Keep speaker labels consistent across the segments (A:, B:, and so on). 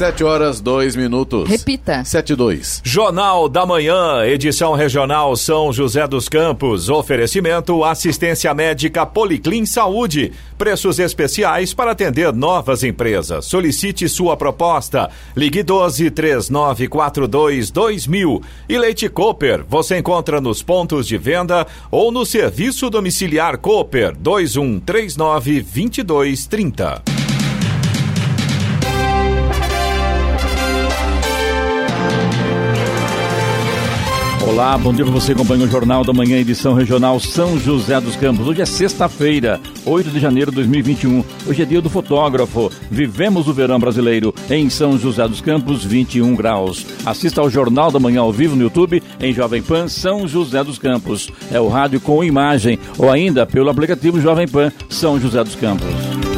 A: Sete horas, dois minutos.
B: Repita.
A: Sete, dois.
C: Jornal da Manhã, edição regional São José dos Campos. Oferecimento assistência médica Policlin Saúde. Preços especiais para atender novas empresas. Solicite sua proposta. Ligue 12 3942 2000. E Leite Cooper, você encontra nos pontos de venda ou no serviço domiciliar Cooper 2139 2230.
D: Olá, bom dia para você, acompanha o Jornal da Manhã, edição regional São José dos Campos. Hoje é sexta-feira, 8 de janeiro de 2021. Hoje é dia do fotógrafo. Vivemos o verão brasileiro em São José dos Campos, 21 graus. Assista ao Jornal da Manhã ao vivo no YouTube, em Jovem Pan São José dos Campos. É o rádio com imagem, ou ainda pelo aplicativo Jovem Pan São José dos Campos.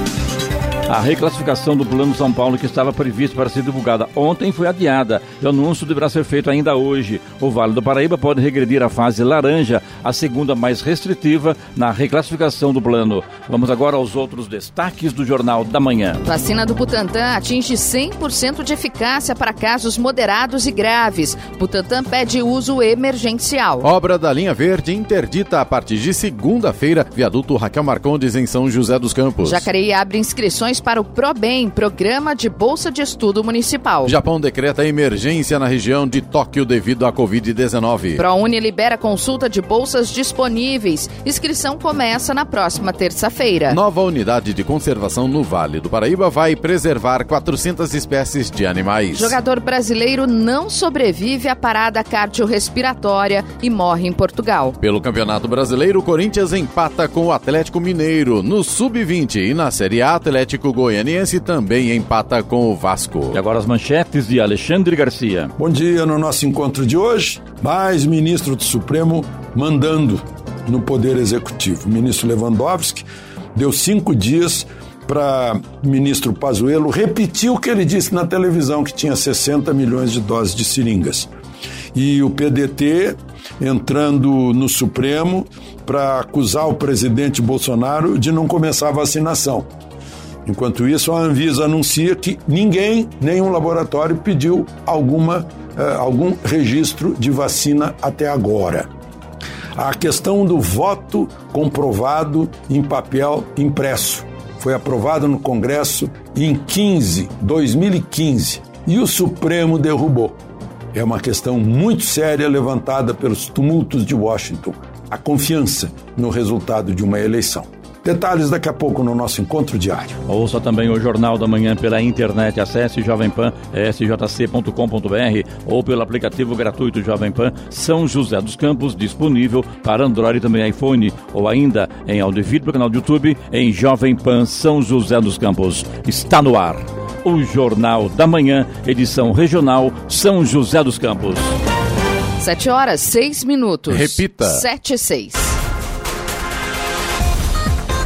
D: A reclassificação do Plano São Paulo, que estava prevista para ser divulgada ontem, foi adiada. O anúncio deverá ser feito ainda hoje. O Vale do Paraíba pode regredir à fase laranja, a segunda mais restritiva na reclassificação do plano. Vamos agora aos outros destaques do Jornal da Manhã.
B: Vacina do Butantan atinge 100% de eficácia para casos moderados e graves. Butantan pede uso emergencial.
A: Obra da linha verde interdita a partir de segunda-feira. Viaduto Raquel Marcondes em São José dos Campos.
B: Jacareí abre inscrições para o ProBem, Programa de Bolsa de Estudo Municipal.
A: Japão decreta emergência na região de Tóquio devido à Covid-19.
B: ProUni libera consulta de bolsas disponíveis. Inscrição começa na próxima terça-feira.
A: Nova unidade de conservação no Vale do Paraíba vai preservar 400 espécies de animais.
B: Jogador brasileiro não sobrevive à parada cardiorrespiratória e morre em Portugal.
A: Pelo Campeonato Brasileiro, o Corinthians empata com o Atlético Mineiro no Sub-20 e na Série A, Atlético Goianiense também empata com o Vasco.
D: E agora as manchetes de Alexandre Garcia.
E: Bom dia no nosso encontro de hoje. Mais ministro do Supremo mandando no Poder Executivo. O ministro Lewandowski deu cinco dias para o ministro Pazuello repetir o que ele disse na televisão, que tinha 60 milhões de doses de seringas. E o PDT entrando no Supremo para acusar o presidente Bolsonaro de não começar a vacinação. Enquanto isso, a Anvisa anuncia que ninguém, nenhum laboratório pediu alguma, eh, algum registro de vacina até agora. A questão do voto comprovado em papel impresso foi aprovado no Congresso em 15, 2015 e o Supremo derrubou. É uma questão muito séria levantada pelos tumultos de Washington, a confiança no resultado de uma eleição. Detalhes daqui a pouco no nosso encontro diário.
D: Ouça também o Jornal da Manhã pela internet. Acesse jovempan.sjc.com.br ou pelo aplicativo gratuito Jovem Pan São José dos Campos, disponível para Android e também iPhone, ou ainda em vídeo pelo canal do YouTube em Jovem Pan São José dos Campos. Está no ar. O Jornal da Manhã, edição regional São José dos Campos.
B: Sete horas, seis minutos.
A: Repita.
B: Sete e seis.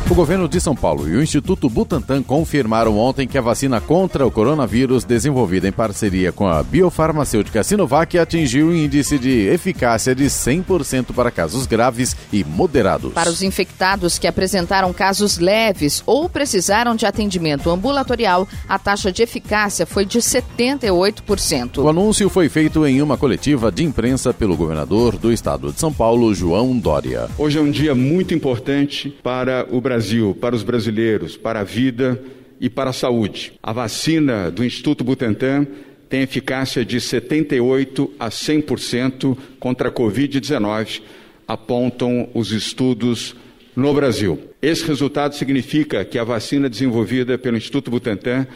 A: O governo de São Paulo e o Instituto Butantan confirmaram ontem que a vacina contra o coronavírus, desenvolvida em parceria com a biofarmacêutica Sinovac, atingiu o índice de eficácia de 100% para casos graves e moderados.
B: Para os infectados que apresentaram casos leves ou precisaram de atendimento ambulatorial, a taxa de eficácia foi de 78%.
A: O anúncio foi feito em uma coletiva de imprensa pelo governador do estado de São Paulo, João Dória.
F: Hoje é um dia muito importante para o Brasil. Brasil, para os brasileiros, para a vida e para a saúde. A vacina do Instituto Butantan tem eficácia de 78 a 100% contra a Covid-19, apontam os estudos no Brasil. Esse resultado significa que a vacina desenvolvida pelo Instituto Butantan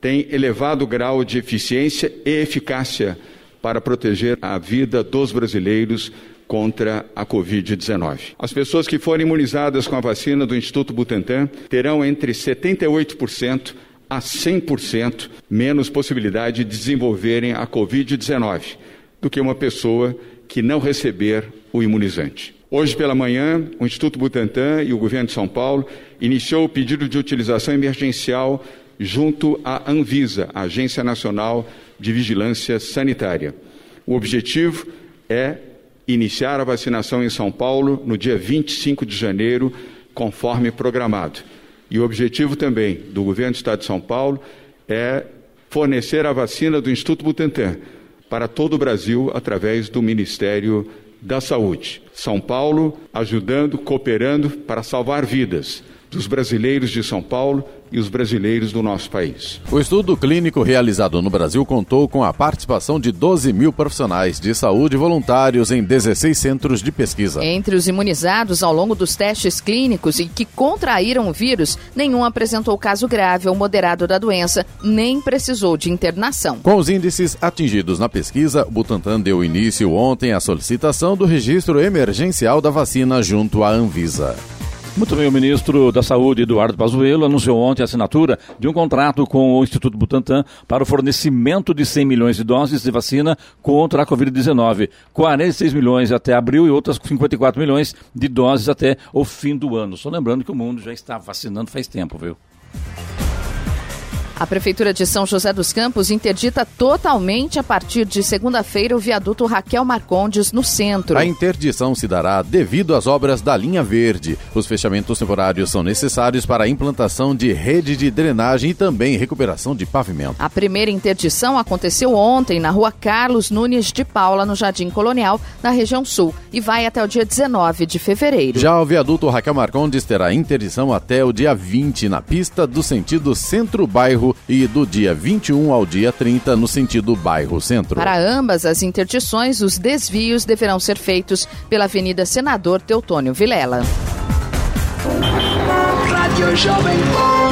F: tem elevado grau de eficiência e eficácia para proteger a vida dos brasileiros contra a Covid-19. As pessoas que forem imunizadas com a vacina do Instituto Butantan terão entre 78% a 100% menos possibilidade de desenvolverem a Covid-19 do que uma pessoa que não receber o imunizante. Hoje pela manhã, o Instituto Butantan e o governo de São Paulo iniciou o pedido de utilização emergencial junto à Anvisa, a Agência Nacional de Vigilância Sanitária. O objetivo é iniciar a vacinação em São Paulo no dia 25 de janeiro, conforme programado. E o objetivo também do governo do Estado de São Paulo é fornecer a vacina do Instituto Butantan para todo o Brasil através do Ministério da Saúde. São Paulo ajudando, cooperando para salvar vidas dos brasileiros de São Paulo e os brasileiros do nosso país.
A: O estudo clínico realizado no Brasil contou com a participação de 12 mil profissionais de saúde voluntários em 16 centros de pesquisa.
B: Entre os imunizados ao longo dos testes clínicos e que contraíram o vírus, nenhum apresentou caso grave ou moderado da doença, nem precisou de internação.
A: Com os índices atingidos na pesquisa, o Butantan deu início ontem à solicitação do registro emergencial da vacina junto à Anvisa.
D: Muito bem, o ministro da Saúde, Eduardo Pazuello, anunciou ontem a assinatura de um contrato com o Instituto Butantan para o fornecimento de 100 milhões de doses de vacina contra a Covid-19, 46 milhões até abril e outras 54 milhões de doses até o fim do ano. Só lembrando que o mundo já está vacinando faz tempo, viu?
B: A Prefeitura de São José dos Campos interdita totalmente a partir de segunda-feira o viaduto Raquel Marcondes no centro.
A: A interdição se dará devido às obras da linha verde. Os fechamentos temporários são necessários para a implantação de rede de drenagem e também recuperação de pavimento.
B: A primeira interdição aconteceu ontem na rua Carlos Nunes de Paula, no Jardim Colonial, na região sul, e vai até o dia 19 de fevereiro.
A: Já o viaduto Raquel Marcondes terá interdição até o dia 20 na pista do sentido centro-bairro e do dia 21 ao dia 30 no sentido bairro centro.
B: Para ambas as interdições, os desvios deverão ser feitos pela Avenida Senador Teutônio Vilela.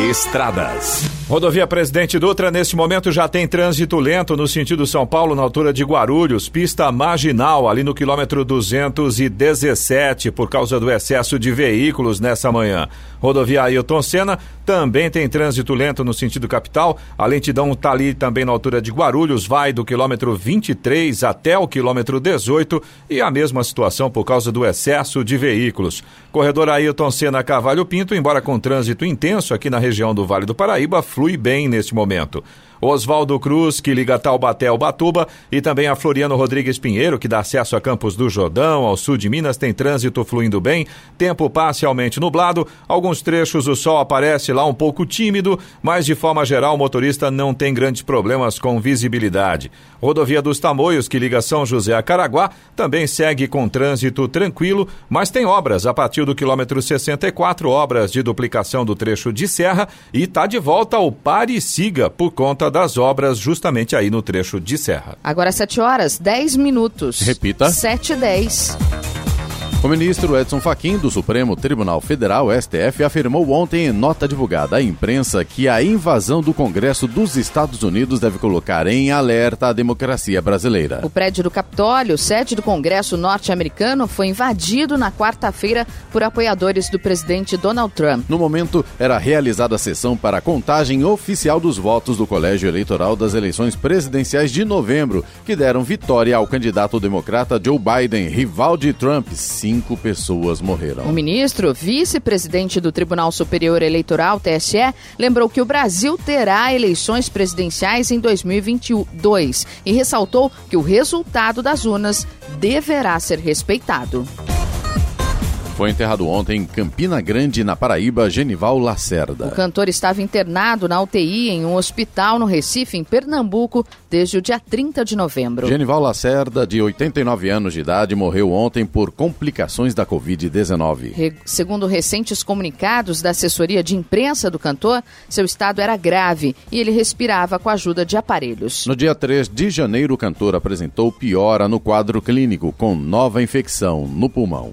C: Estradas. Rodovia Presidente Dutra, neste momento, já tem trânsito lento no sentido São Paulo, na altura de Guarulhos, pista marginal, ali no quilômetro 217, por causa do excesso de veículos nessa manhã. Rodovia Ailton Senna também tem trânsito lento no sentido capital. A lentidão está ali também na altura de Guarulhos, vai do quilômetro 23 até o quilômetro 18 e a mesma situação por causa do excesso de veículos. Corredor Ailton Senna Cavalho Pinto, embora com trânsito intenso aqui na região do Vale do Paraíba, flui bem neste momento. Oswaldo Cruz, que liga Taubaté ao Batuba, e também a Floriano Rodrigues Pinheiro, que dá acesso a Campos do Jordão, ao sul de Minas, tem trânsito fluindo bem, tempo parcialmente nublado, alguns trechos o sol aparece lá um pouco tímido, mas de forma geral o motorista não tem grandes problemas com visibilidade. Rodovia dos Tamoios, que liga São José a Caraguá, também segue com trânsito tranquilo, mas tem obras a partir do quilômetro 64, obras de duplicação do trecho de serra, e está de volta ao Pare e Siga por conta das obras justamente aí no trecho de serra.
B: Agora 7 horas, 10 minutos.
A: Repita.
B: 7 e 10.
A: O ministro Edson Fachin do Supremo Tribunal Federal, STF, afirmou ontem em nota divulgada à imprensa que a invasão do Congresso dos Estados Unidos deve colocar em alerta a democracia brasileira.
B: O prédio do Capitólio, sede do Congresso norte-americano, foi invadido na quarta-feira por apoiadores do presidente Donald Trump.
A: No momento, era realizada a sessão para a contagem oficial dos votos do Colégio Eleitoral das eleições presidenciais de novembro, que deram vitória ao candidato democrata Joe Biden, rival de Trump. Sim, cinco pessoas morreram.
B: O ministro, vice-presidente do Tribunal Superior Eleitoral, TSE, lembrou que o Brasil terá eleições presidenciais em 2022 e ressaltou que o resultado das urnas deverá ser respeitado.
A: Foi enterrado ontem em Campina Grande, na Paraíba, Genival Lacerda.
B: O cantor estava internado na UTI em um hospital no Recife, em Pernambuco, desde o dia 30 de novembro.
A: Genival Lacerda, de 89 anos de idade, morreu ontem por complicações da Covid-19.
B: Re segundo recentes comunicados da assessoria de imprensa do cantor, seu estado era grave e ele respirava com a ajuda de aparelhos.
A: No dia 3 de janeiro, o cantor apresentou piora no quadro clínico, com nova infecção no pulmão.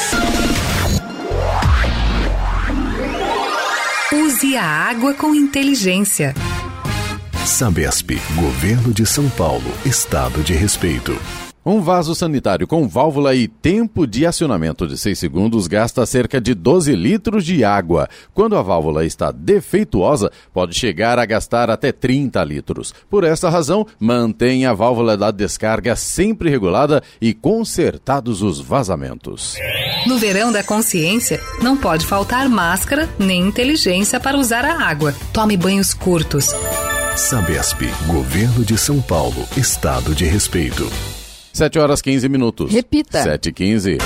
G: Use a água com inteligência.
H: Sabesp, Governo de São Paulo, Estado de Respeito.
A: Um vaso sanitário com válvula e tempo de acionamento de 6 segundos gasta cerca de 12 litros de água. Quando a válvula está defeituosa, pode chegar a gastar até 30 litros. Por essa razão, mantenha a válvula da descarga sempre regulada e consertados os vazamentos.
G: No verão da consciência, não pode faltar máscara nem inteligência para usar a água. Tome banhos curtos.
H: Sabesp, Governo de São Paulo, Estado de Respeito.
A: 7 horas 15 minutos.
B: Repita.
A: 7 e 15.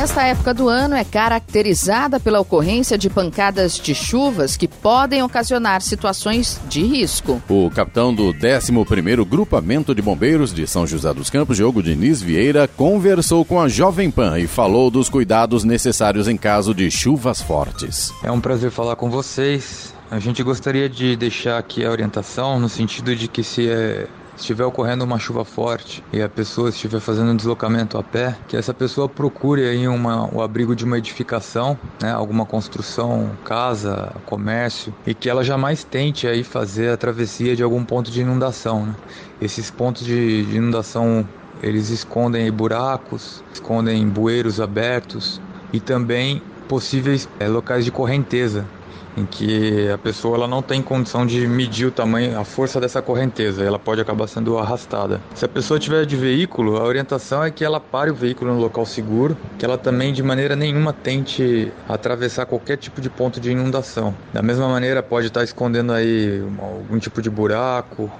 B: Esta época do ano é caracterizada pela ocorrência de pancadas de chuvas que podem ocasionar situações de risco.
A: O capitão do 11º Grupamento de Bombeiros de São José dos Campos, Diogo Diniz Vieira, conversou com a Jovem Pan e falou dos cuidados necessários em caso de chuvas fortes.
I: É um prazer falar com vocês. A gente gostaria de deixar aqui a orientação no sentido de que se é estiver ocorrendo uma chuva forte e a pessoa estiver fazendo um deslocamento a pé, que essa pessoa procure aí uma, o abrigo de uma edificação, né, alguma construção, casa, comércio, e que ela jamais tente aí fazer a travessia de algum ponto de inundação. Né? Esses pontos de, de inundação eles escondem buracos, escondem bueiros abertos e também possíveis é, locais de correnteza em que a pessoa ela não tem condição de medir o tamanho, a força dessa correnteza, ela pode acabar sendo arrastada. Se a pessoa tiver de veículo, a orientação é que ela pare o veículo no local seguro, que ela também de maneira nenhuma tente atravessar qualquer tipo de ponto de inundação. Da mesma maneira, pode estar escondendo aí algum tipo de buraco,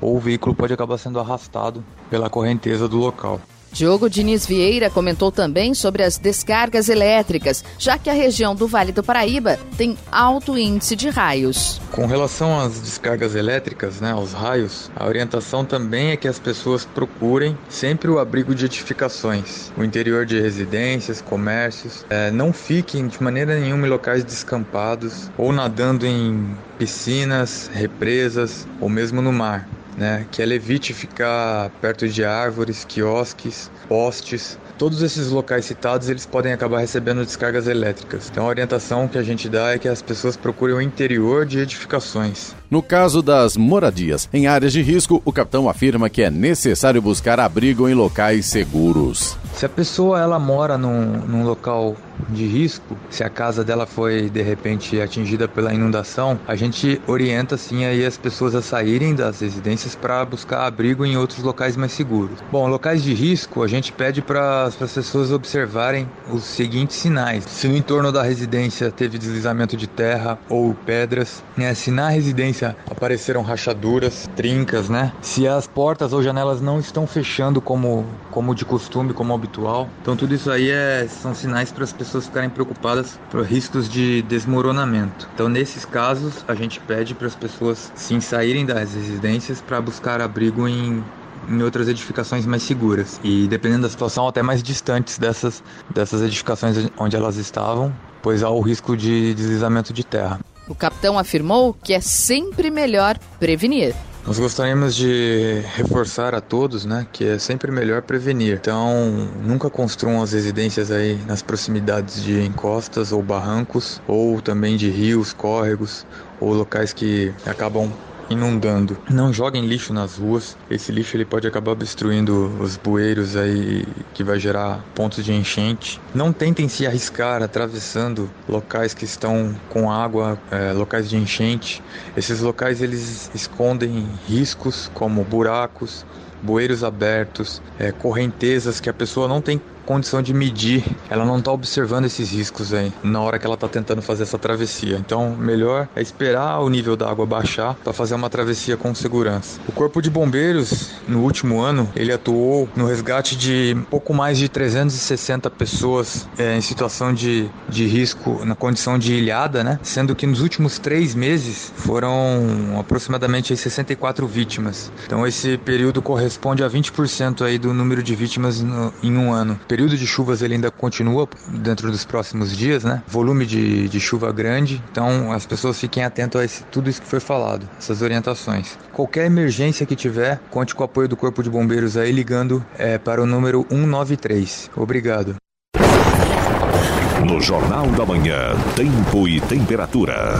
I: ou o veículo pode acabar sendo arrastado pela correnteza do local.
B: Diogo Diniz Vieira comentou também sobre as descargas elétricas, já que a região do Vale do Paraíba tem alto índice de raios.
I: Com relação às descargas elétricas, né, aos raios, a orientação também é que as pessoas procurem sempre o abrigo de edificações, o interior de residências, comércios. É, não fiquem de maneira nenhuma em locais descampados ou nadando em piscinas, represas ou mesmo no mar né? Que ela evite ficar perto de árvores, quiosques, postes. Todos esses locais citados, eles podem acabar recebendo descargas elétricas. Então a orientação que a gente dá é que as pessoas procurem o interior de edificações.
A: No caso das moradias em áreas de risco, o capitão afirma que é necessário buscar abrigo em locais seguros.
I: Se a pessoa ela mora num, num local de risco, se a casa dela foi de repente atingida pela inundação, a gente orienta sim aí as pessoas a saírem das residências para buscar abrigo em outros locais mais seguros. Bom, locais de risco, a gente pede para as pessoas observarem os seguintes sinais: se no entorno da residência teve deslizamento de terra ou pedras, né? se na residência apareceram rachaduras, trincas, né? Se as portas ou janelas não estão fechando como como de costume, como habitual. Então tudo isso aí é, são sinais para as pessoas ficarem preocupadas por riscos de desmoronamento. Então nesses casos a gente pede para as pessoas sim saírem das residências para buscar abrigo em em outras edificações mais seguras e dependendo da situação até mais distantes dessas dessas edificações onde elas estavam, pois há o risco de deslizamento de terra.
B: O capitão afirmou que é sempre melhor prevenir.
I: Nós gostaríamos de reforçar a todos, né, que é sempre melhor prevenir. Então, nunca construam as residências aí nas proximidades de encostas ou barrancos, ou também de rios, córregos, ou locais que acabam inundando. Não joguem lixo nas ruas. Esse lixo ele pode acabar obstruindo os bueiros aí que vai gerar pontos de enchente. Não tentem se arriscar atravessando locais que estão com água, é, locais de enchente. Esses locais eles escondem riscos como buracos, bueiros abertos, é, correntezas que a pessoa não tem condição de medir, ela não está observando esses riscos aí na hora que ela está tentando fazer essa travessia. Então, melhor é esperar o nível da água baixar para fazer uma travessia com segurança. O Corpo de Bombeiros, no último ano, ele atuou no resgate de pouco mais de 360 pessoas é, em situação de, de risco na condição de ilhada, né? Sendo que nos últimos três meses foram aproximadamente 64 vítimas. Então, esse período corresponde a 20% aí do número de vítimas no, em um ano período de chuvas ele ainda continua dentro dos próximos dias, né? Volume de, de chuva grande, então as pessoas fiquem atentas a esse, tudo isso que foi falado, essas orientações. Qualquer emergência que tiver, conte com o apoio do Corpo de Bombeiros aí ligando é, para o número 193. Obrigado.
H: No Jornal da Manhã, Tempo e Temperatura.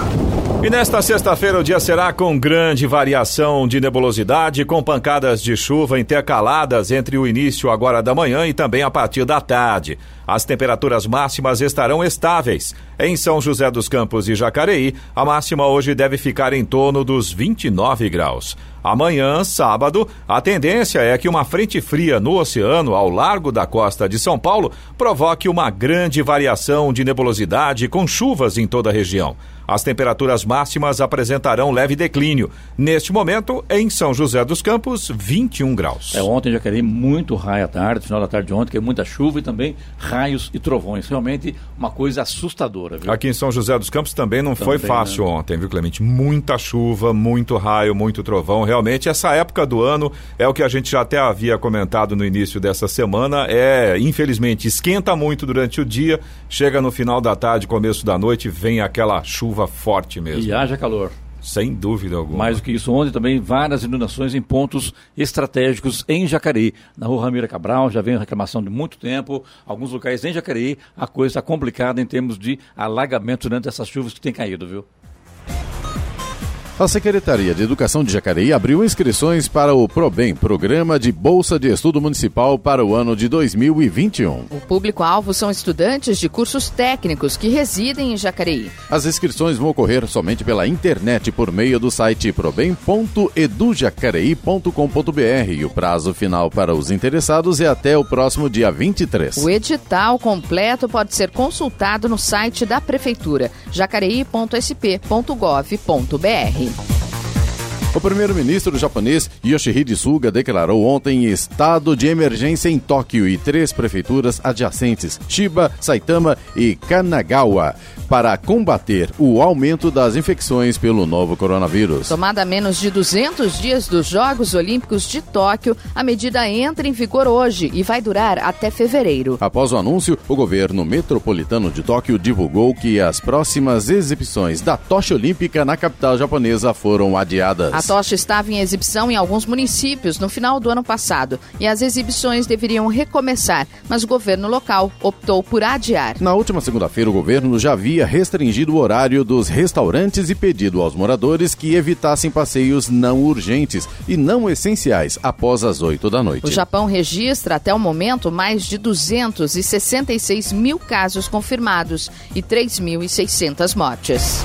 C: E nesta sexta-feira o dia será com grande variação de nebulosidade, com pancadas de chuva intercaladas entre o início agora da manhã e também a partir da tarde. As temperaturas máximas estarão estáveis. Em São José dos Campos e Jacareí, a máxima hoje deve ficar em torno dos 29 graus. Amanhã, sábado, a tendência é que uma frente fria no oceano ao largo da costa de São Paulo provoque uma grande variação de nebulosidade com chuvas em toda a região. As temperaturas máximas apresentarão leve declínio. Neste momento, em São José dos Campos, 21 graus.
D: É, ontem já queria muito raio à tarde, final da tarde de ontem, que é muita chuva e também raios e trovões. Realmente uma coisa assustadora. Viu?
C: Aqui em São José dos Campos também não também, foi fácil né? ontem, viu, Clemente? Muita chuva, muito raio, muito trovão. Realmente, essa época do ano é o que a gente já até havia comentado no início dessa semana. É, infelizmente, esquenta muito durante o dia, chega no final da tarde, começo da noite, vem aquela chuva chuva forte mesmo.
D: E haja calor.
C: Sem dúvida alguma.
D: Mais do que isso, ontem também várias inundações em pontos estratégicos em Jacareí. Na rua Ramira Cabral já vem reclamação de muito tempo. Alguns locais em Jacareí a coisa está complicada em termos de alagamento durante essas chuvas que têm caído, viu?
A: A Secretaria de Educação de Jacareí abriu inscrições para o PROBEM, Programa de Bolsa de Estudo Municipal para o ano de 2021.
B: O público-alvo são estudantes de cursos técnicos que residem em Jacareí.
A: As inscrições vão ocorrer somente pela internet por meio do site probem.edujacareí.com.br e o prazo final para os interessados é até o próximo dia 23.
B: O edital completo pode ser consultado no site da Prefeitura, jacareí.sp.gov.br. Thank you.
A: O primeiro-ministro japonês Yoshihide Suga declarou ontem estado de emergência em Tóquio e três prefeituras adjacentes, Chiba, Saitama e Kanagawa, para combater o aumento das infecções pelo novo coronavírus.
B: Tomada a menos de 200 dias dos Jogos Olímpicos de Tóquio, a medida entra em vigor hoje e vai durar até fevereiro.
A: Após o anúncio, o governo metropolitano de Tóquio divulgou que as próximas exibições da tocha olímpica na capital japonesa foram adiadas.
B: A tocha estava em exibição em alguns municípios no final do ano passado e as exibições deveriam recomeçar, mas o governo local optou por adiar.
A: Na última segunda-feira, o governo já havia restringido o horário dos restaurantes e pedido aos moradores que evitassem passeios não urgentes e não essenciais após as 8 da noite.
B: O Japão registra até o momento mais de 266 mil casos confirmados e 3.600 mortes.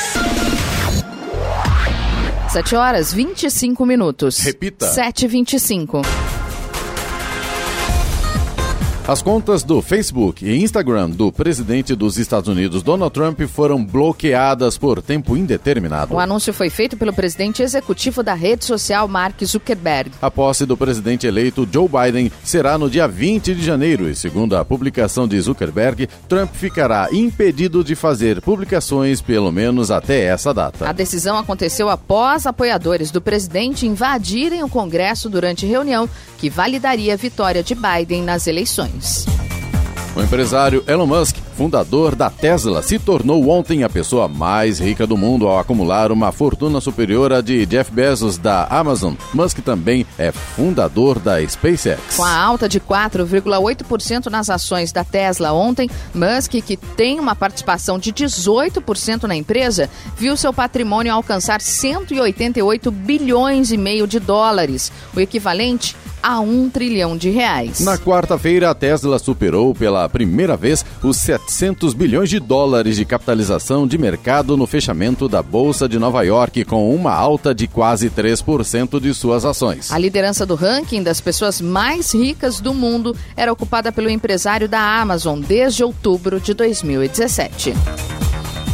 B: 7 horas 25 minutos.
A: Repita.
B: 7h25.
A: As contas do Facebook e Instagram do presidente dos Estados Unidos, Donald Trump, foram bloqueadas por tempo indeterminado.
B: O anúncio foi feito pelo presidente executivo da rede social, Mark Zuckerberg.
A: A posse do presidente eleito Joe Biden será no dia 20 de janeiro e, segundo a publicação de Zuckerberg, Trump ficará impedido de fazer publicações pelo menos até essa data.
B: A decisão aconteceu após apoiadores do presidente invadirem o Congresso durante reunião que validaria a vitória de Biden nas eleições.
A: O empresário Elon Musk, fundador da Tesla, se tornou ontem a pessoa mais rica do mundo ao acumular uma fortuna superior à de Jeff Bezos da Amazon. Musk também é fundador da SpaceX.
B: Com a alta de 4,8% nas ações da Tesla ontem, Musk, que tem uma participação de 18% na empresa, viu seu patrimônio alcançar 188 bilhões e meio de dólares, o equivalente a um trilhão de reais.
A: Na quarta-feira, a Tesla superou pela primeira vez os 700 bilhões de dólares de capitalização de mercado no fechamento da Bolsa de Nova York, com uma alta de quase 3% de suas ações.
B: A liderança do ranking das pessoas mais ricas do mundo era ocupada pelo empresário da Amazon desde outubro de 2017.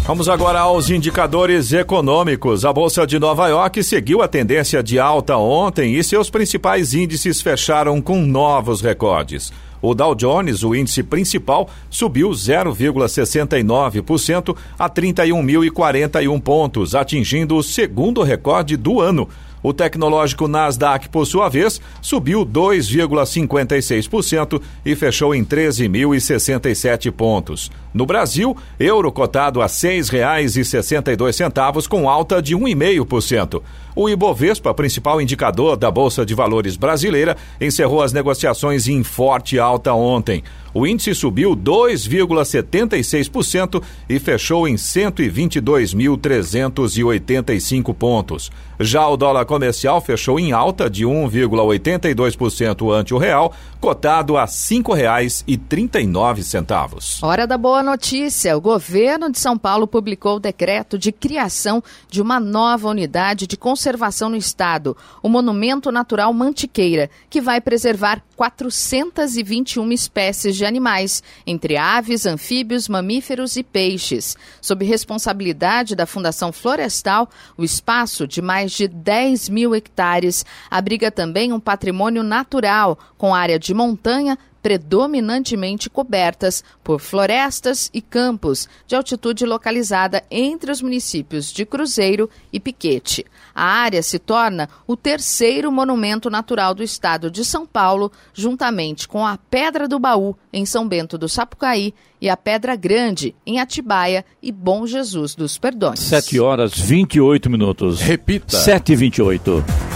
C: Vamos agora aos indicadores econômicos. A Bolsa de Nova York seguiu a tendência de alta ontem e seus principais índices fecharam com novos recordes. O Dow Jones, o índice principal, subiu 0,69% a 31.041 pontos, atingindo o segundo recorde do ano. O tecnológico Nasdaq, por sua vez, subiu 2,56% e fechou em 13.067 pontos. No Brasil, euro cotado a R$ 6,62 com alta de 1,5%. O Ibovespa, principal indicador da Bolsa de Valores brasileira, encerrou as negociações em forte alta ontem. O índice subiu 2,76% e fechou em 122.385 pontos. Já o dólar comercial fechou em alta de 1,82% ante o real, cotado a R$ 5,39.
B: Hora da boa notícia. O governo de São Paulo publicou o decreto de criação de uma nova unidade de conservação no estado, o Monumento Natural Mantiqueira, que vai preservar 421 espécies de animais, entre aves, anfíbios, mamíferos e peixes. Sob responsabilidade da Fundação Florestal, o espaço de mais de 10 mil hectares. Abriga também um patrimônio natural, com área de montanha, predominantemente cobertas por florestas e campos de altitude localizada entre os municípios de Cruzeiro e Piquete. A área se torna o terceiro monumento natural do estado de São Paulo, juntamente com a Pedra do Baú, em São Bento do Sapucaí, e a Pedra Grande, em Atibaia e Bom Jesus dos Perdões.
D: 7 horas 28 minutos.
A: Repita.
D: 7 e 28.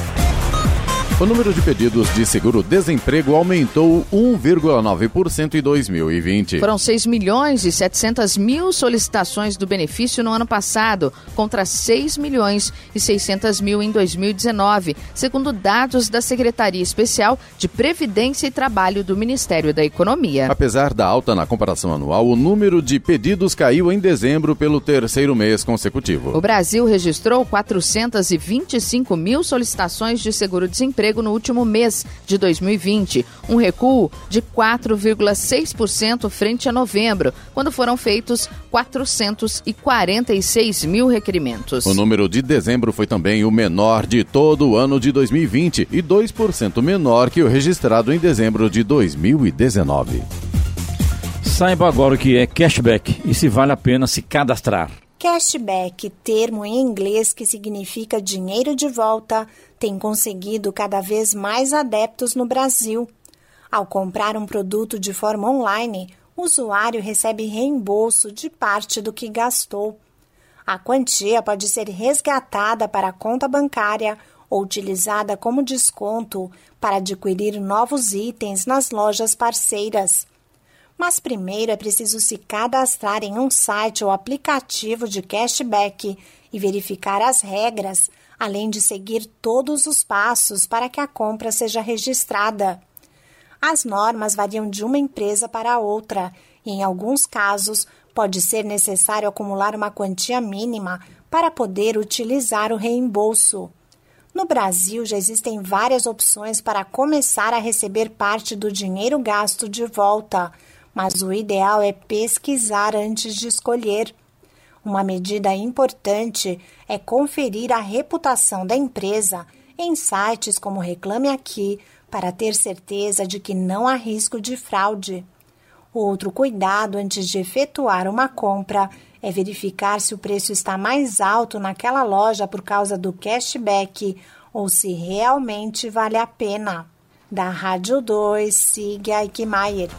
A: O número de pedidos de seguro-desemprego aumentou 1,9% em 2020.
B: Foram 6 milhões e 700 mil solicitações do benefício no ano passado, contra 6 milhões e 600 mil em 2019, segundo dados da Secretaria Especial de Previdência e Trabalho do Ministério da Economia.
A: Apesar da alta na comparação anual, o número de pedidos caiu em dezembro pelo terceiro mês consecutivo.
B: O Brasil registrou 425 mil solicitações de seguro-desemprego no último mês de 2020, um recuo de 4,6% frente a novembro, quando foram feitos 446 mil requerimentos.
A: O número de dezembro foi também o menor de todo o ano de 2020 e 2% menor que o registrado em dezembro de 2019.
D: Saiba agora o que é cashback e se vale a pena se cadastrar.
J: Cashback, termo em inglês que significa dinheiro de volta, tem conseguido cada vez mais adeptos no Brasil. Ao comprar um produto de forma online, o usuário recebe reembolso de parte do que gastou. A quantia pode ser resgatada para a conta bancária ou utilizada como desconto para adquirir novos itens nas lojas parceiras. Mas primeiro é preciso se cadastrar em um site ou aplicativo de cashback e verificar as regras, além de seguir todos os passos para que a compra seja registrada. As normas variam de uma empresa para outra e, em alguns casos, pode ser necessário acumular uma quantia mínima para poder utilizar o reembolso. No Brasil, já existem várias opções para começar a receber parte do dinheiro gasto de volta mas o ideal é pesquisar antes de escolher. Uma medida importante é conferir a reputação da empresa em sites como Reclame Aqui para ter certeza de que não há risco de fraude. Outro cuidado antes de efetuar uma compra é verificar se o preço está mais alto naquela loja por causa do cashback ou se realmente vale a pena. Da Rádio 2, siga Eichmeier.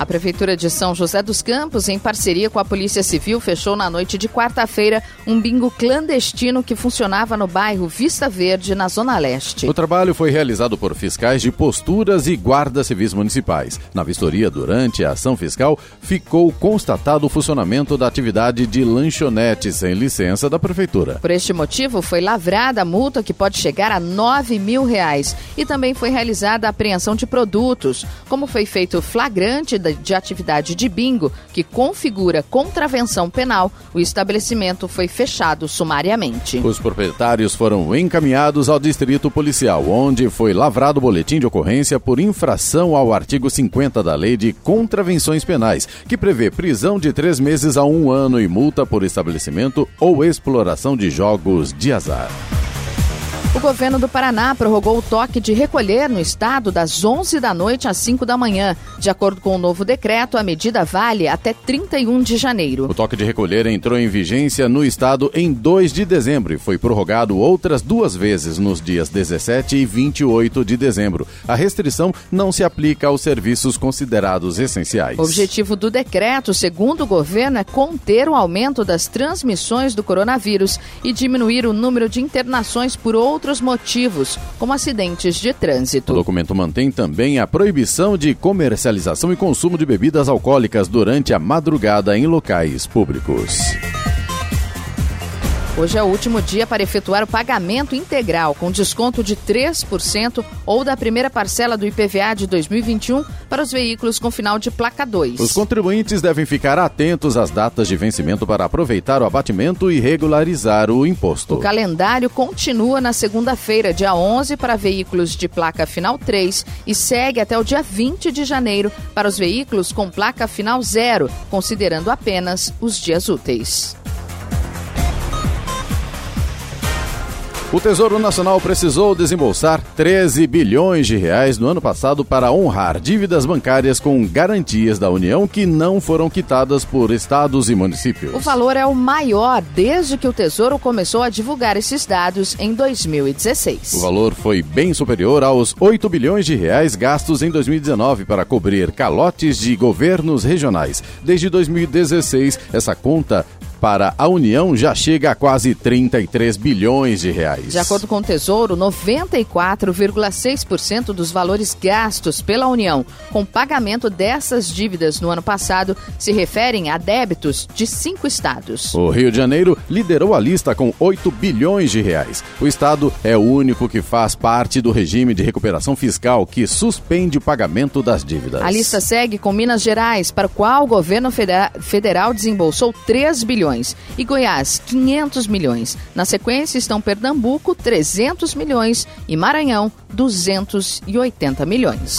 B: A Prefeitura de São José dos Campos, em parceria com a Polícia Civil, fechou na noite de quarta-feira um bingo clandestino que funcionava no bairro Vista Verde, na Zona Leste.
A: O trabalho foi realizado por fiscais de posturas e guardas civis municipais. Na vistoria durante a ação fiscal, ficou constatado o funcionamento da atividade de lanchonete sem licença da Prefeitura.
B: Por este motivo, foi lavrada a multa que pode chegar a 9 mil reais. E também foi realizada a apreensão de produtos, como foi feito flagrante da de atividade de bingo, que configura contravenção penal, o estabelecimento foi fechado sumariamente.
A: Os proprietários foram encaminhados ao distrito policial, onde foi lavrado boletim de ocorrência por infração ao artigo 50 da Lei de Contravenções Penais, que prevê prisão de três meses a um ano e multa por estabelecimento ou exploração de jogos de azar.
B: O governo do Paraná prorrogou o toque de recolher no estado das 11 da noite às 5 da manhã. De acordo com o novo decreto, a medida vale até 31 de janeiro.
A: O toque de recolher entrou em vigência no estado em 2 de dezembro e foi prorrogado outras duas vezes nos dias 17 e 28 de dezembro. A restrição não se aplica aos serviços considerados essenciais.
B: O objetivo do decreto, segundo o governo, é conter o aumento das transmissões do coronavírus e diminuir o número de internações por outros outros motivos, como acidentes de trânsito.
A: O documento mantém também a proibição de comercialização e consumo de bebidas alcoólicas durante a madrugada em locais públicos.
B: Hoje é o último dia para efetuar o pagamento integral, com desconto de 3% ou da primeira parcela do IPVA de 2021 para os veículos com final de placa 2.
A: Os contribuintes devem ficar atentos às datas de vencimento para aproveitar o abatimento e regularizar o imposto.
B: O calendário continua na segunda-feira, dia 11, para veículos de placa final 3 e segue até o dia 20 de janeiro para os veículos com placa final 0, considerando apenas os dias úteis.
A: O Tesouro Nacional precisou desembolsar 13 bilhões de reais no ano passado para honrar dívidas bancárias com garantias da União que não foram quitadas por estados e municípios.
B: O valor é o maior desde que o Tesouro começou a divulgar esses dados em 2016.
A: O valor foi bem superior aos 8 bilhões de reais gastos em 2019 para cobrir calotes de governos regionais. Desde 2016, essa conta para a União já chega a quase 33 bilhões de reais.
B: De acordo com o Tesouro, 94,6% dos valores gastos pela União com pagamento dessas dívidas no ano passado se referem a débitos de cinco estados.
A: O Rio de Janeiro liderou a lista com 8 bilhões de reais. O estado é o único que faz parte do regime de recuperação fiscal que suspende o pagamento das dívidas.
B: A lista segue com Minas Gerais, para o qual o governo federal desembolsou 3 bilhões milhões e Goiás 500 milhões. Na sequência estão Pernambuco 300 milhões e Maranhão 280 milhões.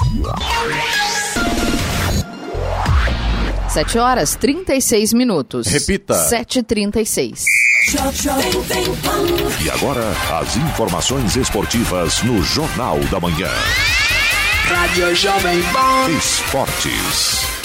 B: 7 horas 36 minutos.
A: Repita.
B: 7h36.
H: E agora, as informações esportivas no Jornal da Manhã.
K: Rádio Jovem Pan.
H: Esportes.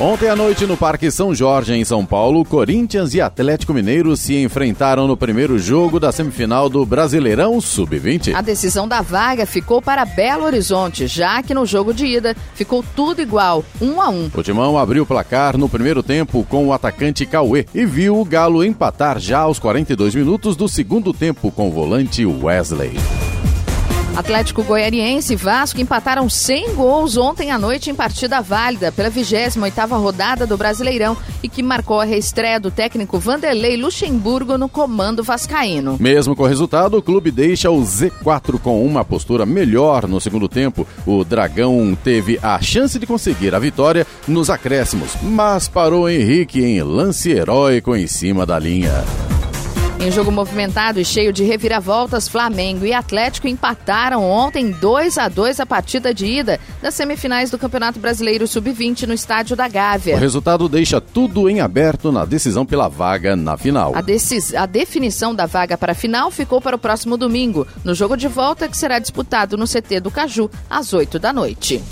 A: Ontem à noite, no Parque São Jorge, em São Paulo, Corinthians e Atlético Mineiro se enfrentaram no primeiro jogo da semifinal do Brasileirão Sub-20.
B: A decisão da vaga ficou para Belo Horizonte, já que no jogo de ida ficou tudo igual, um a um.
A: O Timão abriu o placar no primeiro tempo com o atacante Cauê e viu o Galo empatar já aos 42 minutos do segundo tempo com o volante Wesley.
B: Atlético Goianiense e Vasco empataram 100 gols ontem à noite em partida válida pela 28ª rodada do Brasileirão e que marcou a reestreia do técnico Vanderlei Luxemburgo no comando vascaíno.
A: Mesmo com o resultado, o clube deixa o Z4 com uma postura melhor no segundo tempo. O Dragão teve a chance de conseguir a vitória nos acréscimos, mas parou Henrique em lance heróico em cima da linha.
B: Em jogo movimentado e cheio de reviravoltas, Flamengo e Atlético empataram ontem 2 a 2 a partida de ida das semifinais do Campeonato Brasileiro Sub-20 no estádio da Gávea.
A: O resultado deixa tudo em aberto na decisão pela vaga na final.
B: A, decis... a definição da vaga para a final ficou para o próximo domingo, no jogo de volta que será disputado no CT do Caju às 8 da noite.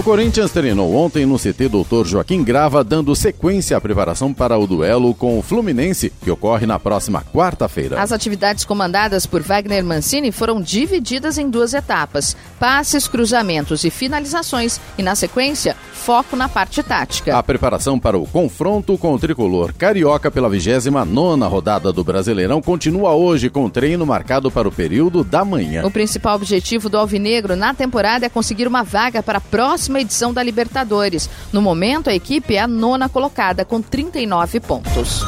A: O Corinthians treinou ontem no CT Dr. Joaquim Grava, dando sequência à preparação para o duelo com o Fluminense, que ocorre na próxima quarta-feira.
B: As atividades comandadas por Wagner Mancini foram divididas em duas etapas: passes, cruzamentos e finalizações, e na sequência, foco na parte tática.
A: A preparação para o confronto com o tricolor carioca pela 29 rodada do Brasileirão continua hoje com treino marcado para o período da manhã.
B: O principal objetivo do Alvinegro na temporada é conseguir uma vaga para a próxima edição da Libertadores. No momento, a equipe é a nona colocada com 39 pontos.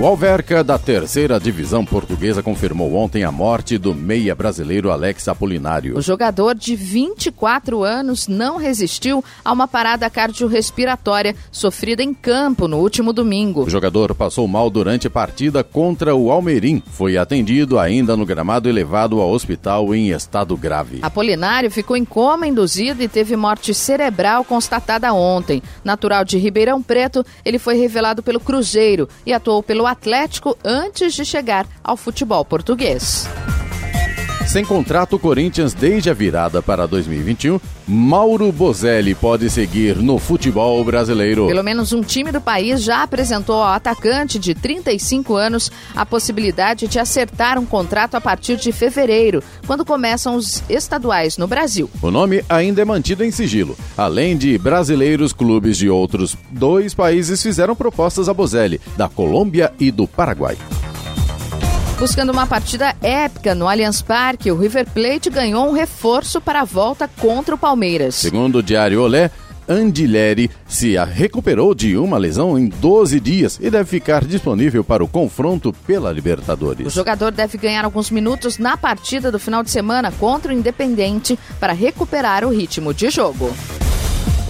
A: O Alverca, da terceira divisão portuguesa, confirmou ontem a morte do meia brasileiro Alex Apolinário.
B: O jogador de 24 anos não resistiu a uma parada cardiorrespiratória sofrida em campo no último domingo.
A: O jogador passou mal durante a partida contra o Almerim. Foi atendido ainda no gramado e levado ao hospital em estado grave.
B: Apolinário ficou em coma induzido e teve morte cerebral constatada ontem. Natural de Ribeirão Preto, ele foi revelado pelo Cruzeiro e atuou pelo Atlético antes de chegar ao futebol português.
A: Sem contrato, o Corinthians desde a virada para 2021, Mauro Bozelli pode seguir no futebol brasileiro.
B: Pelo menos um time do país já apresentou ao atacante de 35 anos a possibilidade de acertar um contrato a partir de fevereiro, quando começam os estaduais no Brasil.
A: O nome ainda é mantido em sigilo. Além de brasileiros, clubes de outros dois países fizeram propostas a Bozelli, da Colômbia e do Paraguai.
B: Buscando uma partida épica no Allianz Parque, o River Plate ganhou um reforço para a volta contra o Palmeiras.
A: Segundo o Diário Olé, Andileri se recuperou de uma lesão em 12 dias e deve ficar disponível para o confronto pela Libertadores.
B: O jogador deve ganhar alguns minutos na partida do final de semana contra o Independente para recuperar o ritmo de jogo.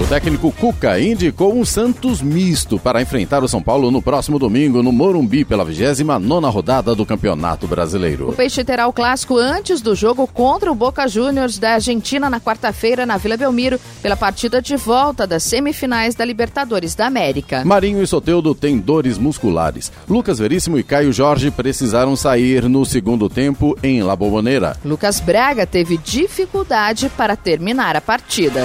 A: O técnico Cuca indicou um Santos misto para enfrentar o São Paulo no próximo domingo no Morumbi pela 29 rodada do Campeonato Brasileiro.
B: O Peixe terá o clássico antes do jogo contra o Boca Juniors da Argentina na quarta-feira na Vila Belmiro pela partida de volta das semifinais da Libertadores da América.
A: Marinho e Soteudo têm dores musculares. Lucas Veríssimo e Caio Jorge precisaram sair no segundo tempo em La Bombonera.
B: Lucas Braga teve dificuldade para terminar a partida.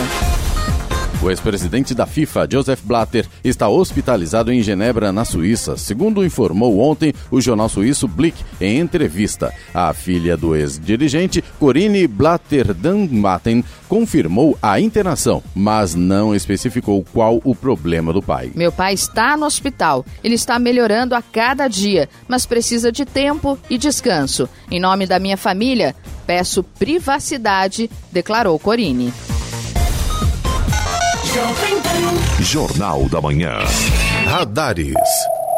A: O ex-presidente da FIFA, Joseph Blatter, está hospitalizado em Genebra, na Suíça, segundo informou ontem o jornal suíço Blick em entrevista. A filha do ex-dirigente, Corinne Blatter-Danmaten, confirmou a internação, mas não especificou qual o problema do pai.
B: Meu pai está no hospital. Ele está melhorando a cada dia, mas precisa de tempo e descanso. Em nome da minha família, peço privacidade, declarou Corinne.
H: Jornal da Manhã. Radares.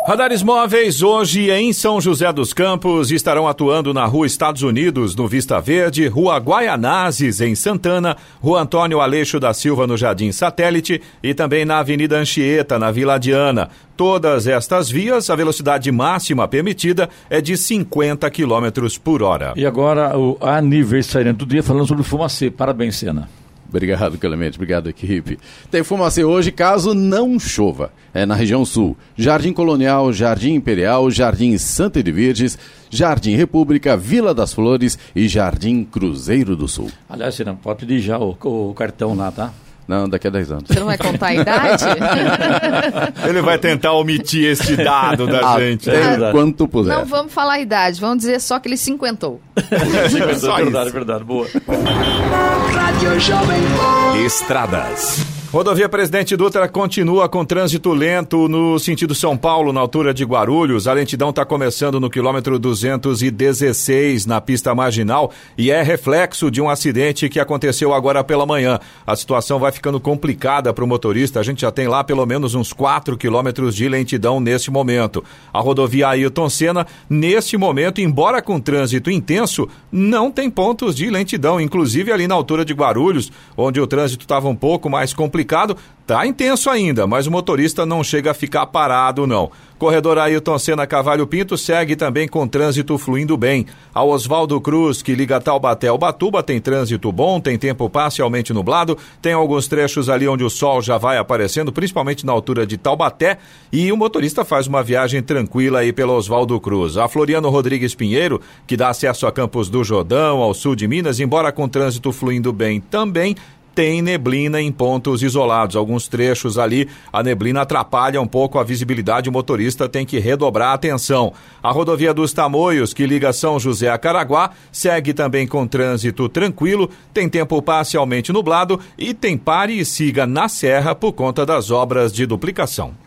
C: Radares móveis hoje em São José dos Campos estarão atuando na Rua Estados Unidos, no Vista Verde, Rua Guaianazes, em Santana, Rua Antônio Aleixo da Silva, no Jardim Satélite e também na Avenida Anchieta, na Vila Diana. Todas estas vias, a velocidade máxima permitida é de 50 km por hora.
D: E agora o aniversariante do dia falando sobre fumacê. Parabéns, Sena.
A: Obrigado, Clemente. Obrigado, equipe. Tem fumacê hoje, caso não chova. É na região sul. Jardim Colonial, Jardim Imperial, Jardim Santa de Virges, Jardim República, Vila das Flores e Jardim Cruzeiro do Sul.
D: Aliás, não pode já o, o cartão lá, tá?
A: Não, daqui a 10 anos.
B: Você não vai contar a idade?
C: Ele vai tentar omitir este dado da
A: Até
C: gente.
A: quanto puder.
B: Não vamos falar a idade, vamos dizer só que ele cinquentou.
D: é
C: Só
D: verdade,
C: isso.
D: verdade. Boa.
C: Estradas. Rodovia Presidente Dutra continua com trânsito lento no sentido São Paulo, na altura de Guarulhos. A lentidão está começando no quilômetro 216, na pista marginal, e é reflexo de um acidente que aconteceu agora pela manhã. A situação vai ficando complicada para o motorista. A gente já tem lá pelo menos uns 4 quilômetros de lentidão nesse momento. A rodovia Ailton Senna, neste momento, embora com trânsito intenso, não tem pontos de lentidão, inclusive ali na altura de Guarulhos, onde o trânsito estava um pouco mais complicado. Tá intenso ainda, mas o motorista não chega a ficar parado, não. Corredor Ailton Senna Cavalho Pinto segue também com trânsito fluindo bem. A Oswaldo Cruz, que liga Taubaté ao Batuba, tem trânsito bom, tem tempo parcialmente nublado, tem alguns trechos ali onde o sol já vai aparecendo, principalmente na altura de Taubaté, e o motorista faz uma viagem tranquila aí pelo Oswaldo Cruz. A Floriano Rodrigues Pinheiro, que dá acesso a Campos do Jordão, ao sul de Minas, embora com trânsito fluindo bem também, tem neblina em pontos isolados. Alguns trechos ali, a neblina atrapalha um pouco a visibilidade, o motorista tem que redobrar a atenção. A rodovia dos Tamoios, que liga São José a Caraguá, segue também com trânsito tranquilo, tem tempo parcialmente nublado e tem pare e siga na serra por conta das obras de duplicação.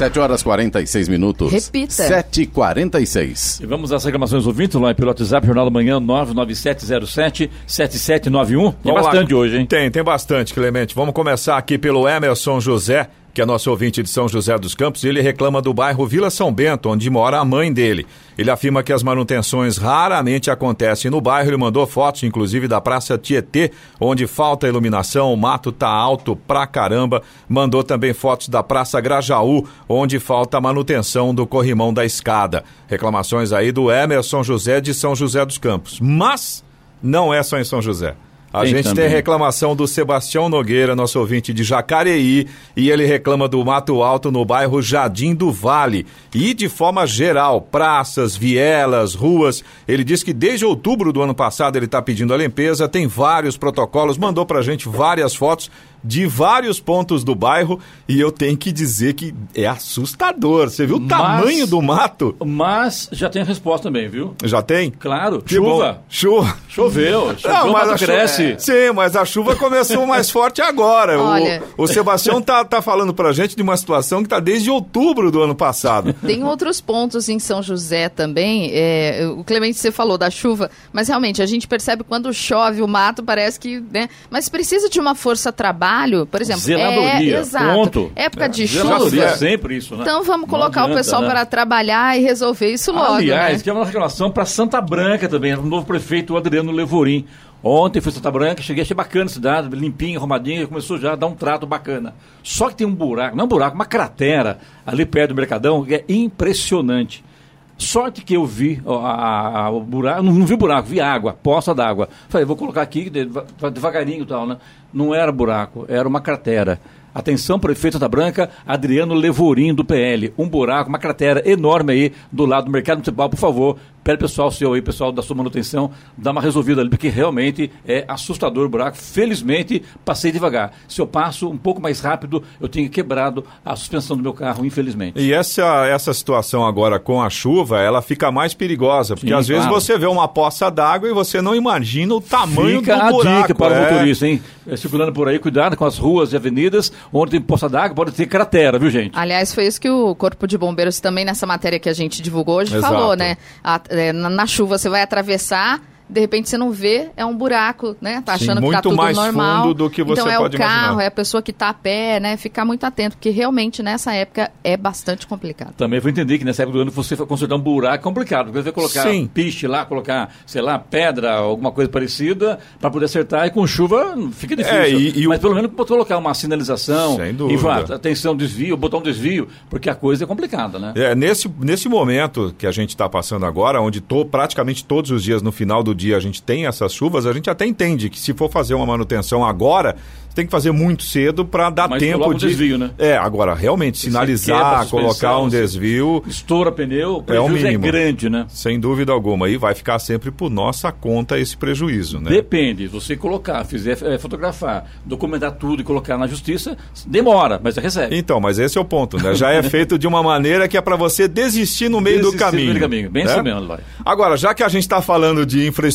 A: 7 horas 46 minutos.
B: Repita.
A: 7 e 46
D: E vamos às reclamações ouvintes lá pelo WhatsApp, Jornal da Manhã 99707-7791. Tem
C: Vamos lá.
D: bastante hoje, hein?
C: Tem, tem bastante, Clemente. Vamos começar aqui pelo Emerson José, que é nosso ouvinte de São José dos Campos. Ele reclama do bairro Vila São Bento, onde mora a mãe dele. Ele afirma que as manutenções raramente acontecem no bairro. Ele mandou fotos, inclusive, da Praça Tietê, onde falta iluminação, o mato tá alto pra caramba. Mandou também fotos da Praça Grajaú, onde falta manutenção do corrimão da escada. Reclamações aí do Emerson José de São José dos Campos. Mas não é só em São José. A
D: Tem
C: gente
D: também.
C: tem reclamação do Sebastião Nogueira, nosso ouvinte de Jacareí, e ele reclama do Mato Alto no bairro Jardim do Vale. E de forma geral, praças, vielas, ruas. Ele diz que desde outubro do ano passado ele está pedindo a limpeza, tem vários protocolos, mandou pra gente várias fotos de vários pontos do bairro e eu tenho que dizer que é assustador. Você viu o
D: Mas-
C: tamanho do mato?
D: Mas já tem a resposta também, viu?
C: Já tem?
D: Claro,
C: Que
D: chuva.
C: bom. Chuva.
D: Choveu, choveu,
C: Não,
D: o
C: mas a chuva-
D: cresce.
C: Sim, mas a chuva começou mais forte agora. O-
B: Olha.
C: O, Sebastião tá, tá falando pra gente de uma situação que tá desde outubro do ano passado.
B: Tem outros pontos em São José também. é, o Clemente, você falou da chuva, mas realmente a gente percebe quando chove o mato, parece que. Né, mas precisa de uma força-trabalho, por exemplo.
D: Zeladoria,
B: é, exato.
D: ponto.
B: Época de
D: Zeladoria
B: chuva.
D: é sempre isso, né?
B: Então vamos colocar o
D: adianta,
B: pessoal
D: né?
B: para trabalhar e resolver isso logo.
D: Aliás,
B: né?
D: tinha uma reclamação para Santa Branca também, o novo prefeito o Adriano Levorim. Ontem fui Santa Branca, cheguei, achei bacana a cidade, limpinha, arrumadinha, começou já a dar um trato bacana. Só que tem um buraco, não um buraco, uma cratera ali perto do Mercadão, que é impressionante. Sorte que eu vi a- a- o buraco, não, não vi buraco, vi água, poça d'água. Falei, vou colocar aqui deva- devagarinho e tal, né? Não era buraco, era uma cratera. Atenção, prefeito da Branca, Adriano Levorim, do PL. Um buraco, uma cratera enorme aí do lado do mercado municipal, por favor. Pede pessoal seu aí, pessoal da sua manutenção, dá uma resolvida ali, porque realmente é assustador o buraco. Felizmente, passei devagar. Se eu passo um pouco mais rápido, eu tinha quebrado a suspensão do meu carro, infelizmente.
C: E essa, essa situação agora com a chuva, ela fica mais perigosa, porque
D: Sim,
C: às vezes
D: claro.
C: você vê uma poça d'água e você não imagina o tamanho
D: Fica
C: do
D: a
C: buraco.
D: dica para o
C: é.
D: motorista, hein? É, Circulando por aí, cuidado com as ruas e avenidas, onde tem poça d'água, pode ter cratera, viu, gente?
B: Aliás, foi isso que o Corpo de Bombeiros também nessa matéria que a gente divulgou hoje
C: Exato.
B: falou, né? A- é, na, na chuva você vai atravessar, de repente você não vê, é um buraco, né? Tá
C: Sim,
B: achando que tá
C: muito
B: tudo
C: mais
B: normal.
C: fundo do que você
B: então é
C: pode
B: o carro,
C: imaginar.
B: é a pessoa que tá a pé, né? Ficar muito atento, porque realmente nessa época é bastante complicado.
D: Também vou entender que nessa época do ano você consertar um buraco é complicado, porque você vai colocar
C: Sim.
D: piche lá, colocar, sei lá, pedra, alguma coisa parecida, para poder acertar, e com chuva fica difícil.
C: É, e- e o-
D: Mas pelo menos pode colocar uma sinalização,
C: Sem
D: e
C: dúvida.
D: vá, atenção, desvio, botar um desvio, porque a coisa é complicada, né?
C: É, nesse, nesse momento que a gente está passando agora, onde to, praticamente todos os dias, no final do dia, a gente tem essas chuvas, a gente até entende que se for fazer uma manutenção agora, você tem que fazer muito cedo para dar
D: Mas
C: tempo
D: um
C: de.
D: desvio, né?
C: É, agora, realmente, sinalizar, colocar um desvio.
D: Estoura pneu, o
C: É o
D: prejuízo é,
C: mínimo.
D: grande, né?
C: Sem dúvida alguma. E vai ficar sempre por nossa conta esse prejuízo, né?
D: Depende, você colocar, fizer eh, fotografar, documentar tudo e colocar na justiça, demora, mas você recebe.
C: Então, mas esse é o ponto, né? Já é feito de uma maneira que é para você desistir no meio do
D: Desistir no
C: caminho.
D: meio do caminho, bem
C: né?
D: mesmo.
C: Agora, já que a gente está falando de infraestrutura,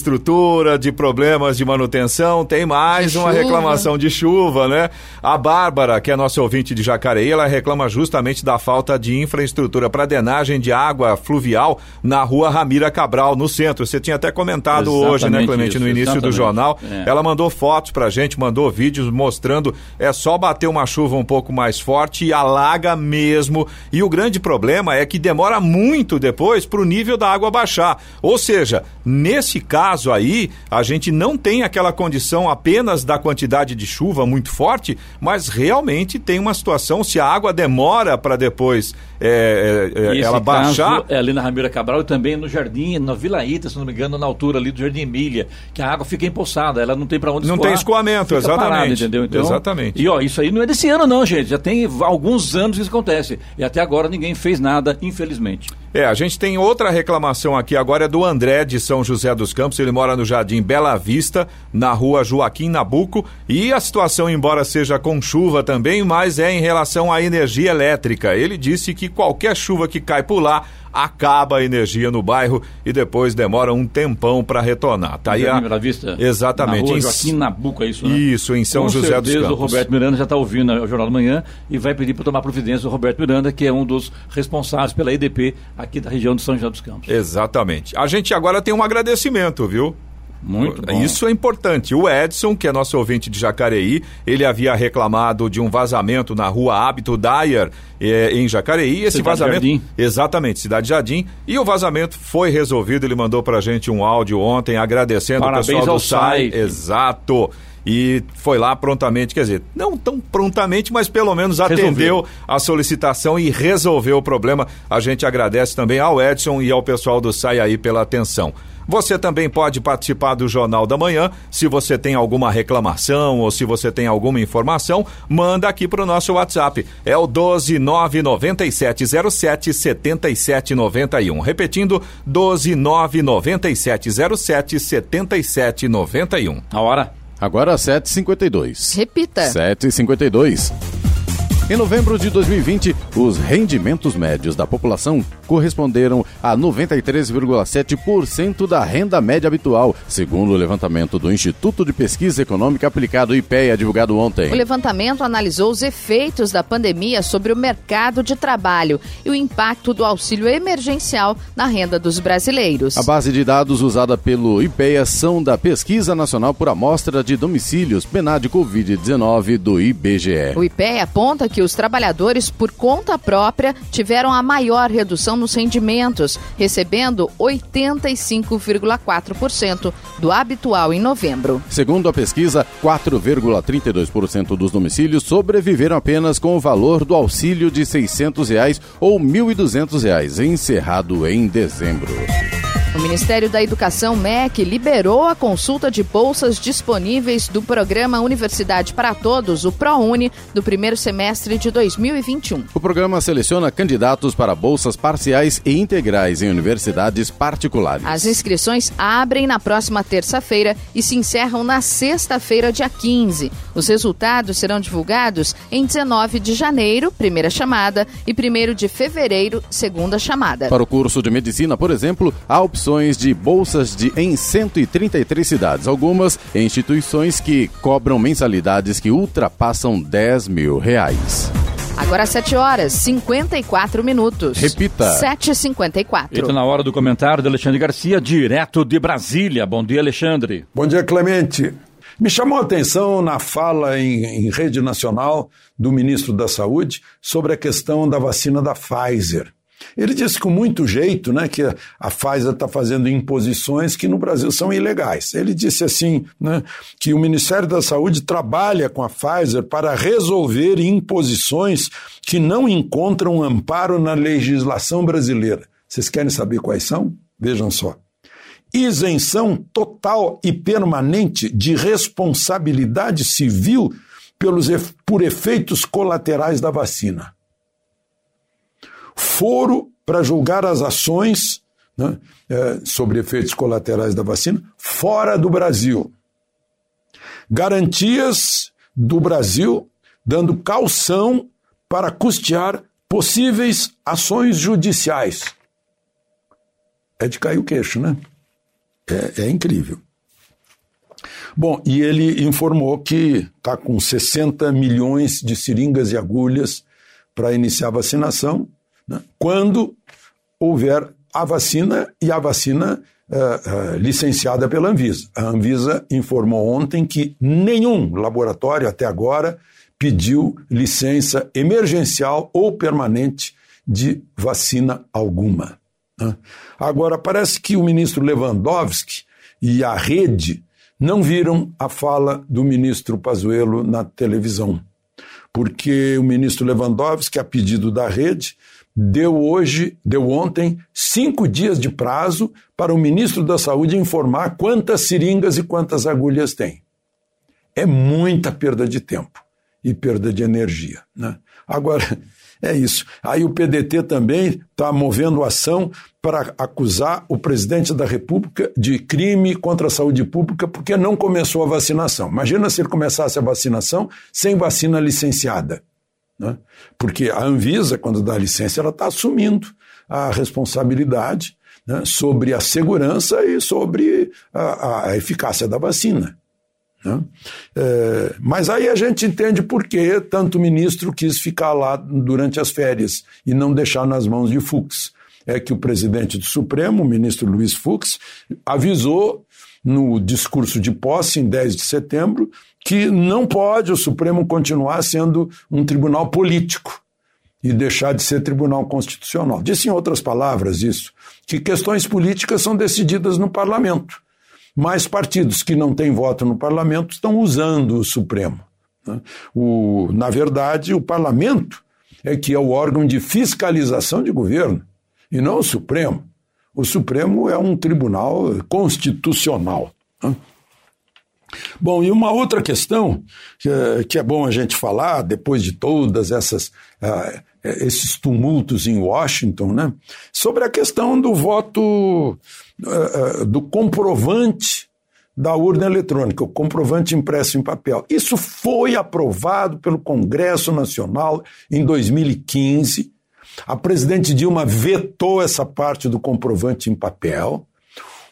C: de problemas de manutenção, tem mais
B: De
C: uma
B: chuva.
C: reclamação de chuva, né? A Bárbara, que é nossa ouvinte de Jacareí, ela reclama justamente da falta de infraestrutura para drenagem de água fluvial na rua Ramira Cabral, no centro. Você tinha até comentado hoje, né,
D: Exatamente
C: Clemente, no
D: isso,
C: início do
D: exatamente.
C: jornal.
D: É.
C: Ela mandou fotos pra gente, mandou vídeos mostrando é só bater uma chuva um pouco mais forte e alaga mesmo. E o grande problema é que demora muito depois pro nível da água baixar. Ou seja, nesse caso caso aí, a gente não tem aquela condição apenas da quantidade de chuva muito forte, mas realmente tem uma situação, se a água demora para depois é, é, ela baixar.
D: é ali na Ramira Cabral e também no Jardim, na Vila Ita, se não me engano, na altura ali do Jardim Emília, que a água fica empoçada, ela não tem para onde
C: Não
D: escoar,
C: tem escoamento, exatamente. Parada, entendeu? Então, exatamente.
D: E ó, isso aí não é desse ano não, gente, já tem alguns anos que isso acontece. E até agora ninguém fez nada, infelizmente.
C: É, a gente tem outra reclamação aqui agora, é do André de São José dos Campos. Ele mora no Jardim Bela Vista, na rua Joaquim Nabuco. E a situação, embora seja com chuva também, mas é em relação à energia elétrica. Ele disse que qualquer chuva que cai por lá acaba a energia no bairro e depois demora um tempão para retornar. Tá aí a...
D: Vista?
C: Exatamente.
D: Na rua Joaquim Nabuco, é isso, né?
C: Isso, em São
D: Com
C: José dos Campos.
D: o Roberto Miranda já está ouvindo o Jornal da Manhã e vai pedir para tomar providência o Roberto Miranda, que é um dos responsáveis pela EDP aqui da região de São José dos Campos.
C: Exatamente. A gente agora tem um agradecimento, viu?
D: Muito bom.
C: Isso é importante. O Edson, que é nosso ouvinte de Jacareí, ele havia reclamado de um vazamento na rua Hábito Dyer, eh, em Jacareí. Esse
D: Cidade
C: vazamento.
D: Jardim.
C: Exatamente, Cidade Jardim. E o vazamento foi resolvido. Ele mandou pra gente um áudio ontem agradecendo
D: Parabéns
C: o pessoal
D: ao
C: do SAI.
D: SAI.
C: Exato. E foi lá prontamente, quer dizer, não tão prontamente, mas pelo menos atendeu
D: Resolveu.
C: a solicitação e resolveu o problema. A gente agradece também ao Edson e ao pessoal do SAI aí pela atenção. Você também pode participar do Jornal da Manhã. Se você tem alguma reclamação ou se você tem alguma informação, manda aqui para o nosso WhatsApp. É o 1299707 7791. Repetindo, 1299707 7791.
D: A hora?
A: Agora 7h52.
B: Repita.
A: 7h52. Em novembro de 2020, os rendimentos médios da população corresponderam a 93,7% da renda média habitual, segundo o levantamento do Instituto de Pesquisa Econômica Aplicado IPEA, divulgado ontem.
B: O levantamento analisou os efeitos da pandemia sobre o mercado de trabalho e o impacto do auxílio emergencial na renda dos brasileiros.
A: A base de dados usada pelo IPEA são da Pesquisa Nacional por Amostra de Domicílios PNAD Covid-19 do IBGE.
B: O IPEA aponta que os trabalhadores, por conta própria, tiveram a maior redução nos rendimentos, recebendo 85,4% do habitual em novembro.
A: Segundo a pesquisa, 4,32% dos domicílios sobreviveram apenas com o valor do auxílio de 600 reais ou 1.200 reais, encerrado em dezembro.
B: O Ministério da Educação, MEC, liberou a consulta de bolsas disponíveis do programa Universidade para Todos, o ProUni, do primeiro semestre de 2021.
A: O programa seleciona candidatos para bolsas parciais e integrais em universidades particulares.
B: As inscrições abrem na próxima terça-feira e se encerram na sexta-feira, dia 15. Os resultados serão divulgados em 19 de janeiro, primeira chamada, e 1 de fevereiro, segunda chamada.
A: Para o curso de medicina, por exemplo, há de bolsas de, em 133 cidades, algumas em instituições que cobram mensalidades que ultrapassam 10 mil reais.
B: Agora 7 horas 54 minutos.
A: Repita.
B: 7h54.
D: Está na hora do comentário de Alexandre Garcia, direto de Brasília. Bom dia, Alexandre.
E: Bom dia, Clemente. Me chamou a atenção na fala em, em rede nacional do ministro da Saúde sobre a questão da vacina da Pfizer. Ele disse com muito jeito né, que a Pfizer está fazendo imposições que no Brasil são ilegais. Ele disse assim né, que o Ministério da Saúde trabalha com a Pfizer para resolver imposições que não encontram amparo na legislação brasileira. Vocês querem saber quais são? Vejam só. Isenção total e permanente de responsabilidade civil pelos, por efeitos colaterais da vacina foro para julgar as ações né, é, sobre efeitos colaterais da vacina fora do Brasil. Garantias do Brasil dando calção para custear possíveis ações judiciais. É de cair o queixo, né? É, é incrível. Bom, e ele informou que está com 60 milhões de seringas e agulhas para iniciar a vacinação né, quando houver a vacina e a vacina uh, uh, licenciada pela Anvisa. A Anvisa informou ontem que nenhum laboratório até agora pediu licença emergencial ou permanente de vacina alguma. Né? Agora, parece que o ministro Lewandowski e a rede não viram a fala do ministro Pazuello na televisão, porque o ministro Lewandowski, a pedido da rede, deu hoje, deu ontem, cinco dias de prazo para o ministro da Saúde informar quantas seringas e quantas agulhas tem. É muita perda de tempo e perda de energia. Né? Agora, é isso. Aí o PDT também está movendo ação para acusar o presidente da República de crime contra a saúde pública porque não começou a vacinação. Imagina se ele começasse a vacinação sem vacina licenciada. Né? Porque a Anvisa, quando dá licença, ela está assumindo a responsabilidade né, sobre a segurança e sobre a, a eficácia da vacina. Né? É, mas aí a gente entende por que tanto ministro quis ficar lá durante as férias e não deixar nas mãos de Fux. É que o presidente do Supremo, o ministro Luiz Fux, avisou no discurso de posse em 10 de setembro que não pode o Supremo continuar sendo um tribunal político e deixar de ser tribunal constitucional. Disse em outras palavras isso, que questões políticas são decididas no parlamento mais partidos que não têm voto no parlamento estão usando o Supremo. Né? O, na verdade, o parlamento é que é o órgão de fiscalização de governo, e não o Supremo. O Supremo é um tribunal constitucional. Né? Bom, e uma outra questão que é, que é bom a gente falar, depois de todas essas. Uh, esses tumultos em Washington, né? sobre a questão do voto uh, do comprovante da urna eletrônica, o comprovante impresso em papel. Isso foi aprovado pelo Congresso Nacional em 2015. A presidente Dilma vetou essa parte do comprovante em papel.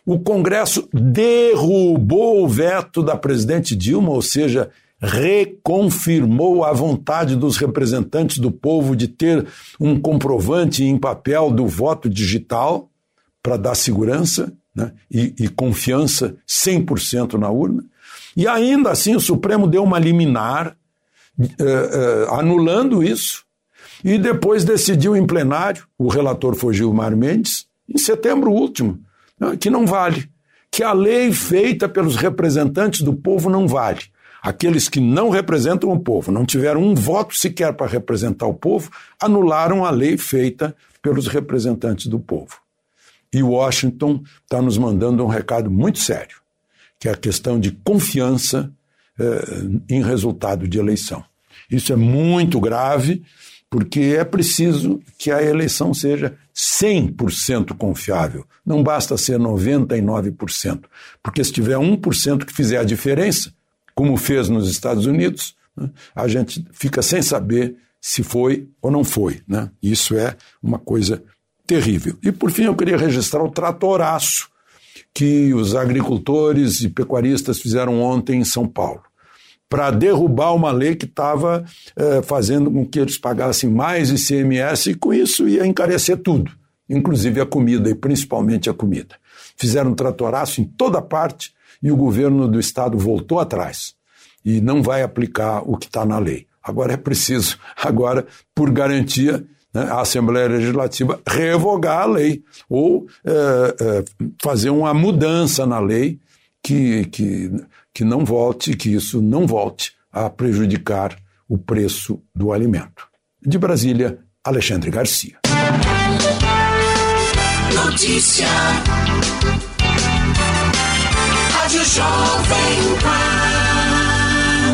E: O Congresso derrubou o veto da presidente Dilma, ou seja, reconfirmou a vontade dos representantes do povo de ter um comprovante em papel do voto digital para dar segurança né, e, e confiança 100% na urna. E ainda assim o Supremo deu uma liminar uh, uh, anulando isso e depois decidiu em plenário, o relator foi Gilmar Mendes, em setembro último, né, que não vale, que a lei feita pelos representantes do povo não vale. Aqueles que não representam o povo, não tiveram um voto sequer para representar o povo, anularam a lei feita pelos representantes do povo. E Washington está nos mandando um recado muito sério, que é a questão de confiança eh, em resultado de eleição. Isso é muito grave, porque é preciso que a eleição seja 100% confiável. Não basta ser 99%, porque se tiver 1% que fizer a diferença, como fez nos Estados Unidos, né, a gente fica sem saber se foi ou não foi. Né? Isso é uma coisa terrível. E por fim eu queria registrar o tratoraço que os agricultores e pecuaristas fizeram ontem em São Paulo para derrubar uma lei que estava eh, fazendo com que eles pagassem mais ICMS e com isso ia encarecer tudo, inclusive a comida e principalmente a comida. Fizeram um tratoraço em toda parte e o governo do estado voltou atrás e não vai aplicar o que está na lei. Agora é preciso, agora, por garantia, né, a Assembleia Legislativa revogar a lei ou é, é, fazer uma mudança na lei que, que, que não volte, que isso não volte a prejudicar o preço do alimento. De Brasília, Alexandre Garcia.
K: Notícia. Rádio Jovem Pan.